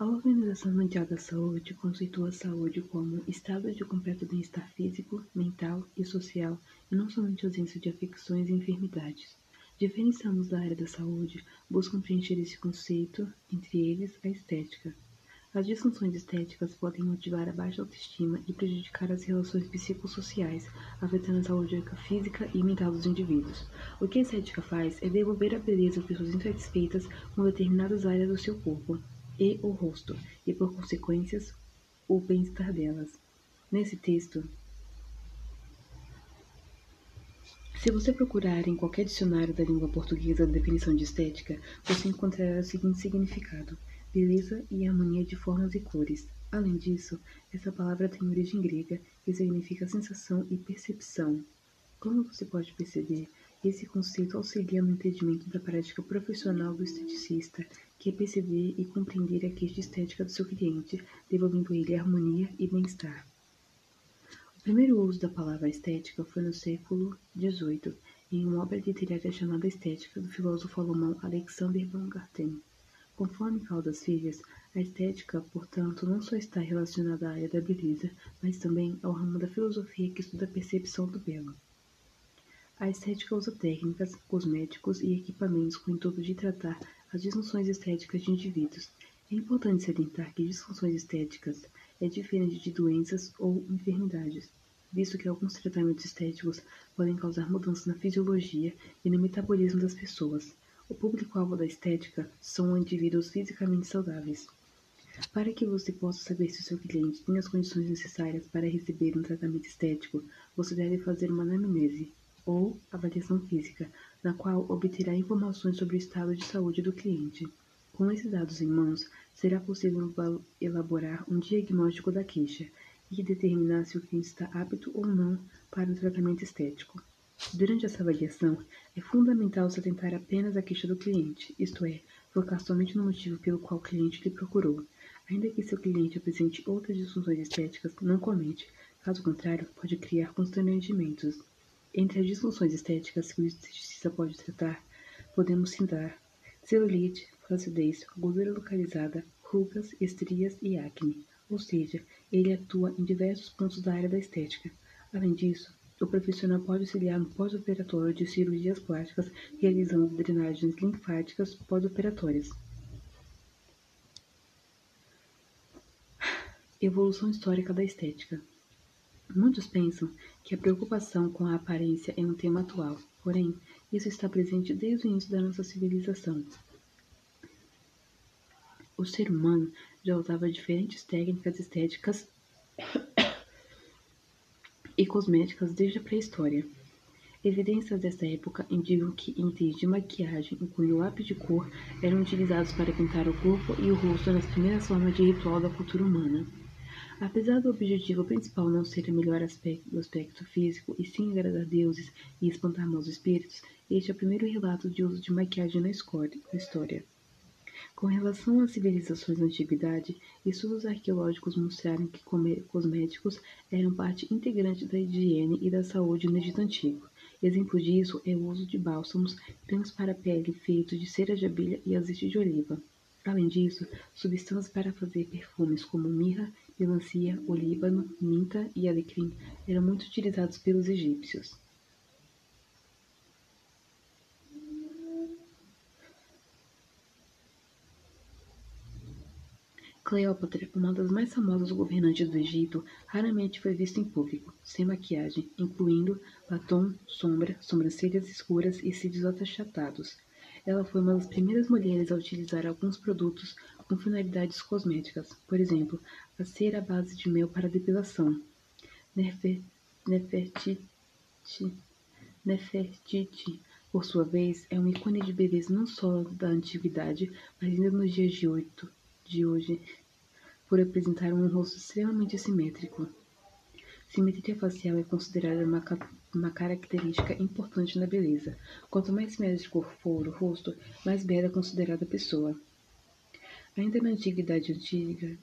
A Organização Mundial da Saúde conceitua a saúde como estado de completo bem-estar físico, mental e social, e não somente ausência de afecções e enfermidades. Diferentes da área da saúde buscam preencher esse conceito, entre eles a estética. As disfunções estéticas podem motivar a baixa autoestima e prejudicar as relações psicossociais, afetando a saúde física e mental dos indivíduos. O que a estética faz é devolver a beleza às pessoas insatisfeitas com determinadas áreas do seu corpo e o rosto, e por consequências, o bem-estar delas. Nesse texto, se você procurar em qualquer dicionário da língua portuguesa a definição de estética, você encontrará o seguinte significado: beleza e harmonia de formas e cores. Além disso, essa palavra tem origem grega e significa sensação e percepção. Como você pode perceber, esse conceito auxilia no entendimento da prática profissional do esteticista, que é perceber e compreender a queixa estética do seu cliente, devolvendo ele harmonia e bem-estar. O primeiro uso da palavra estética foi no século XVIII, em uma obra literária chamada Estética, do filósofo alemão Alexander von Garten. Conforme Caldas Filhas, a estética, portanto, não só está relacionada à área da beleza, mas também ao ramo da filosofia que estuda a percepção do belo. A estética usa técnicas, cosméticos e equipamentos com o intuito de tratar as disfunções estéticas de indivíduos. É importante salientar que disfunções estéticas é diferente de doenças ou enfermidades, visto que alguns tratamentos estéticos podem causar mudanças na fisiologia e no metabolismo das pessoas. O público-alvo da estética são indivíduos fisicamente saudáveis. Para que você possa saber se o seu cliente tem as condições necessárias para receber um tratamento estético, você deve fazer uma anamnese ou avaliação física, na qual obterá informações sobre o estado de saúde do cliente. Com esses dados em mãos, será possível elaborar um diagnóstico da queixa e determinar se o cliente está apto ou não para o tratamento estético. Durante essa avaliação, é fundamental se atentar apenas à queixa do cliente, isto é, focar somente no motivo pelo qual o cliente lhe procurou. Ainda que seu cliente apresente outras disfunções estéticas, não comente, caso contrário, pode criar constrangimentos. Entre as disfunções estéticas que o esteticista pode tratar, podemos citar celulite, flacidez, gordura localizada, rugas, estrias e acne, ou seja, ele atua em diversos pontos da área da estética. Além disso, o profissional pode auxiliar no pós-operatório de cirurgias plásticas, realizando drenagens linfáticas pós-operatórias. Evolução histórica da estética. Muitos pensam que a preocupação com a aparência é um tema atual, porém, isso está presente desde o início da nossa civilização. O ser humano já usava diferentes técnicas estéticas e cosméticas desde a pré-história. Evidências desta época indicam que itens de maquiagem, incluindo lápis de cor, eram utilizados para pintar o corpo e o rosto nas primeiras formas de ritual da cultura humana. Apesar do objetivo principal não ser o melhor aspecto do aspecto físico, e sim agradar deuses e espantar maus espíritos, este é o primeiro relato de uso de maquiagem na história. Com relação às civilizações da antiguidade, estudos arqueológicos mostraram que cosméticos eram parte integrante da higiene e da saúde no Egito Antigo. Exemplo disso é o uso de bálsamos, cremes para a pele feitos de cera de abelha e azeite de oliva. Além disso, substâncias para fazer perfumes como mirra, melancia, olíbano, minta e alecrim eram muito utilizados pelos egípcios. Cleópatra, uma das mais famosas governantes do Egito, raramente foi vista em público, sem maquiagem, incluindo batom, sombra, sobrancelhas escuras e cílios achatados. Ela foi uma das primeiras mulheres a utilizar alguns produtos com finalidades cosméticas, por exemplo, a cera à base de mel para depilação. Nefertiti, Nefertiti, por sua vez, é um ícone de beleza não só da antiguidade, mas ainda nos dias de, oito, de hoje, por apresentar um rosto extremamente simétrico. Simetria facial é considerada uma, uma característica importante na beleza. Quanto mais simétrico for o rosto, mais bela é considerada a pessoa. Ainda na antiguidade antiga,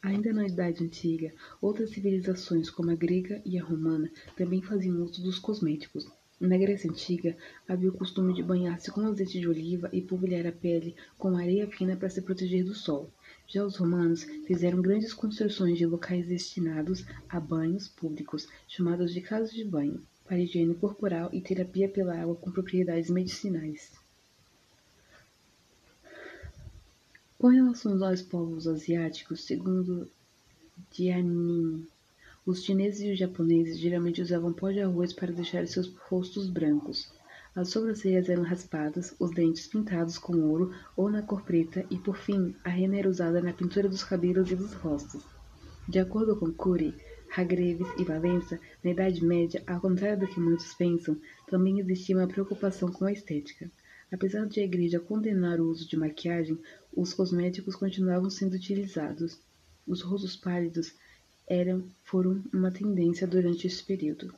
Ainda na Idade Antiga, outras civilizações, como a grega e a romana, também faziam uso dos cosméticos. Na Grécia Antiga, havia o costume de banhar-se com azeite de oliva e polvilhar a pele com areia fina para se proteger do sol. Já os romanos fizeram grandes construções de locais destinados a banhos públicos, chamados de casas de banho, para higiene corporal e terapia pela água com propriedades medicinais. Com relação aos povos asiáticos, segundo Jianin, os chineses e os japoneses geralmente usavam pó de arroz para deixar seus rostos brancos. As sobrancelhas eram raspadas, os dentes pintados com ouro ou na cor preta e, por fim, a rena era usada na pintura dos cabelos e dos rostos. De acordo com Cury, Hagreves e Valença, na Idade Média, ao contrário do que muitos pensam, também existia uma preocupação com a estética. Apesar de a Igreja condenar o uso de maquiagem, os cosméticos continuavam sendo utilizados. Os rostos pálidos eram, foram uma tendência durante esse período.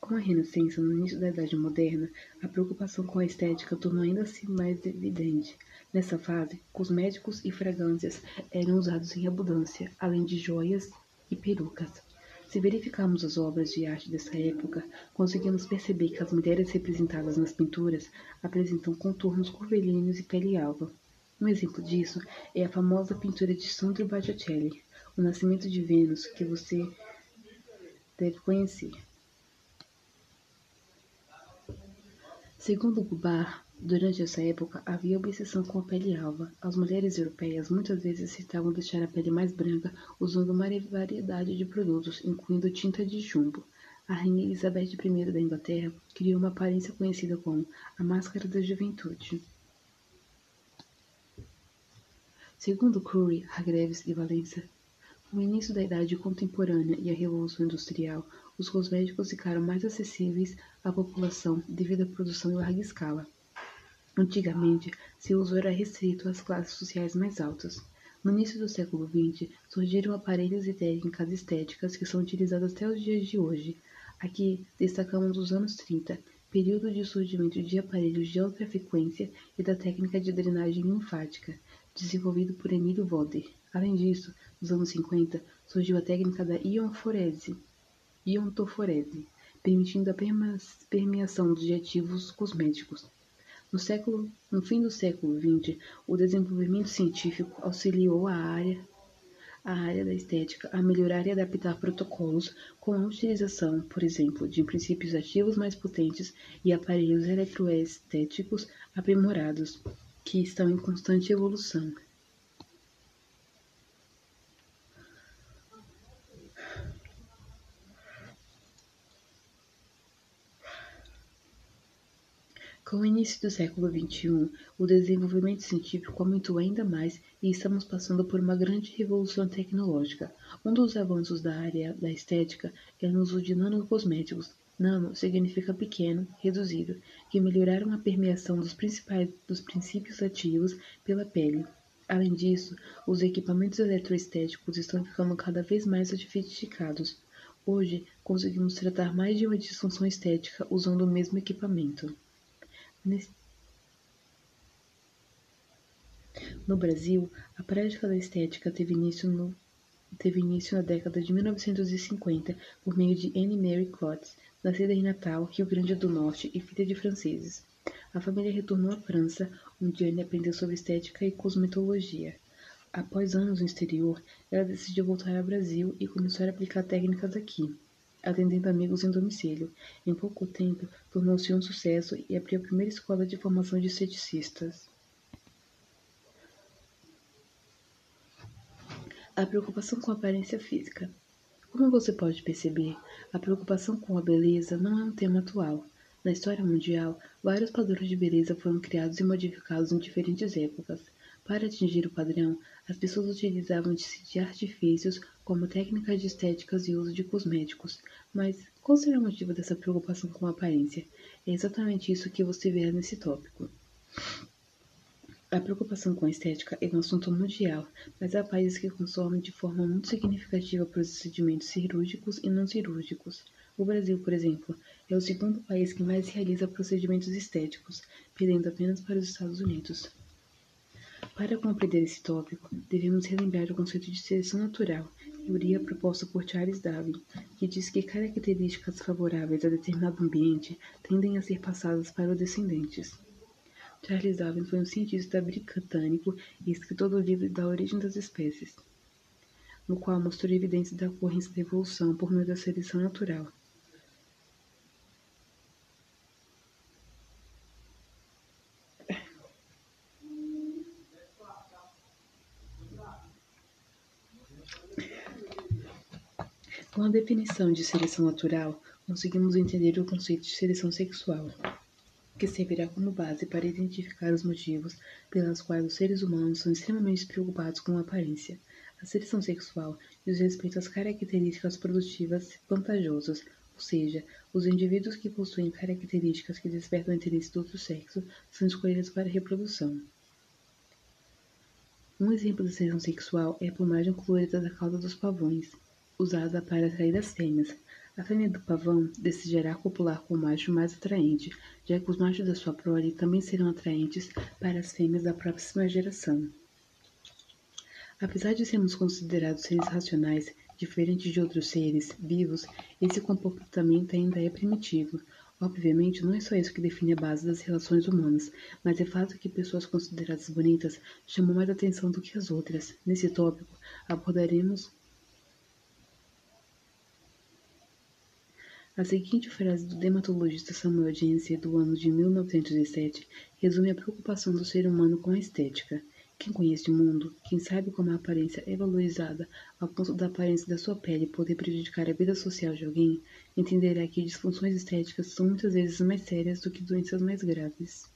Com a Renascença, no início da Idade Moderna, a preocupação com a estética tornou ainda assim mais evidente. Nessa fase, cosméticos e fragrâncias eram usados em abundância, além de joias e perucas. Se verificarmos as obras de arte dessa época, conseguimos perceber que as mulheres representadas nas pinturas apresentam contornos curvilíneos e pele alva. Um exemplo disso é a famosa pintura de Sandro Botticelli, O Nascimento de Vênus, que você deve conhecer. Segundo Gubar, Durante essa época, havia obsessão com a pele alva. As mulheres europeias muitas vezes tentavam deixar a pele mais branca usando uma variedade de produtos, incluindo tinta de chumbo. A rainha Elizabeth I da Inglaterra criou uma aparência conhecida como a Máscara da Juventude. Segundo Curry, Hagreves e Valença, com o início da Idade Contemporânea e a Revolução Industrial, os cosméticos ficaram mais acessíveis à população devido à produção em larga escala. Antigamente, seu uso era restrito às classes sociais mais altas. No início do século XX, surgiram aparelhos e técnicas estéticas que são utilizados até os dias de hoje. Aqui destacamos os anos 30, período de surgimento de aparelhos de alta frequência e da técnica de drenagem linfática, desenvolvido por Emílio Voder. Além disso, nos anos 50, surgiu a técnica da ionforese, iontoforese, permitindo a permeação dos ativos cosméticos. No, século, no fim do século XX, o desenvolvimento científico auxiliou a área, a área da estética a melhorar e adaptar protocolos com a utilização, por exemplo, de princípios ativos mais potentes e aparelhos eletroestéticos aprimorados, que estão em constante evolução. Com o início do século XXI, o desenvolvimento científico aumentou ainda mais e estamos passando por uma grande revolução tecnológica. Um dos avanços da área da estética é no uso de nanocosméticos. Nano significa pequeno, reduzido, que melhoraram a permeação dos, principais, dos princípios ativos pela pele. Além disso, os equipamentos eletroestéticos estão ficando cada vez mais sofisticados. Hoje, conseguimos tratar mais de uma disfunção estética usando o mesmo equipamento. No Brasil, a prática da estética teve início, no, teve início na década de 1950 por meio de Anne Mary Clottes, nascida em Natal, Rio Grande do Norte e filha de franceses. A família retornou à França, onde Anne aprendeu sobre estética e cosmetologia. Após anos no exterior, ela decidiu voltar ao Brasil e começar a aplicar técnicas aqui atendendo amigos em domicílio. Em pouco tempo, tornou-se um sucesso e abriu a primeira escola de formação de esteticistas. A preocupação com a aparência física. Como você pode perceber, a preocupação com a beleza não é um tema atual. Na história mundial, vários padrões de beleza foram criados e modificados em diferentes épocas. Para atingir o padrão, as pessoas utilizavam de artifícios como técnicas de estéticas e uso de cosméticos. Mas qual será o motivo dessa preocupação com a aparência? É exatamente isso que você vê nesse tópico. A preocupação com a estética é um assunto mundial, mas há países que consomem de forma muito significativa procedimentos cirúrgicos e não cirúrgicos. O Brasil, por exemplo, é o segundo país que mais realiza procedimentos estéticos, perdendo apenas para os Estados Unidos. Para compreender esse tópico, devemos relembrar o conceito de seleção natural, teoria proposta por Charles Darwin, que diz que características favoráveis a determinado ambiente tendem a ser passadas para os descendentes. Charles Darwin foi um cientista britânico e escritor do livro Da Origem das Espécies, no qual mostrou evidências da ocorrência da evolução por meio da seleção natural. Definição de seleção natural, conseguimos entender o conceito de seleção sexual, que servirá como base para identificar os motivos pelos quais os seres humanos são extremamente preocupados com a aparência. A seleção sexual diz respeito às características produtivas vantajosas, ou seja, os indivíduos que possuem características que despertam interesse do outro sexo são escolhidos para reprodução. Um exemplo de seleção sexual é a plumagem colorida da cauda dos pavões usada para atrair as fêmeas. A fêmea do pavão desejará copular com o macho mais atraente, já que os machos da sua prole também serão atraentes para as fêmeas da próxima geração. Apesar de sermos considerados seres racionais, diferentes de outros seres vivos, esse comportamento ainda é primitivo. Obviamente, não é só isso que define a base das relações humanas, mas é fato que pessoas consideradas bonitas chamam mais atenção do que as outras. Nesse tópico, abordaremos A seguinte frase do dermatologista Samuel Jensen do ano de 1907 resume a preocupação do ser humano com a estética. Quem conhece o mundo, quem sabe como a aparência é valorizada ao ponto da aparência da sua pele poder prejudicar a vida social de alguém, entenderá que disfunções estéticas são muitas vezes mais sérias do que doenças mais graves.